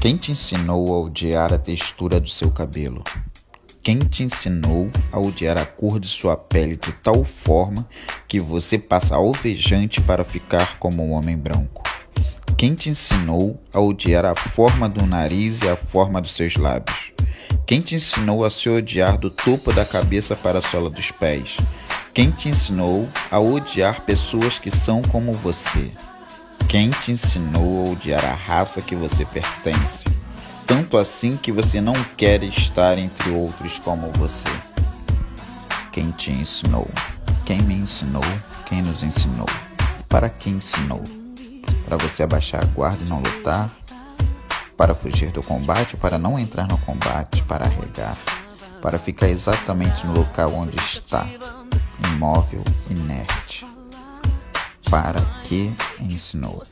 Quem te ensinou a odiar a textura do seu cabelo? Quem te ensinou a odiar a cor de sua pele de tal forma que você passa alvejante para ficar como um homem branco? Quem te ensinou a odiar a forma do nariz e a forma dos seus lábios? Quem te ensinou a se odiar do topo da cabeça para a sola dos pés? Quem te ensinou a odiar pessoas que são como você? Quem te ensinou a odiar a raça que você pertence? Tanto assim que você não quer estar entre outros como você. Quem te ensinou? Quem me ensinou? Quem nos ensinou? Para quem ensinou? Para você abaixar a guarda e não lutar? Para fugir do combate ou para não entrar no combate? Para regar? Para ficar exatamente no local onde está, imóvel, inerte? Para que ensinou.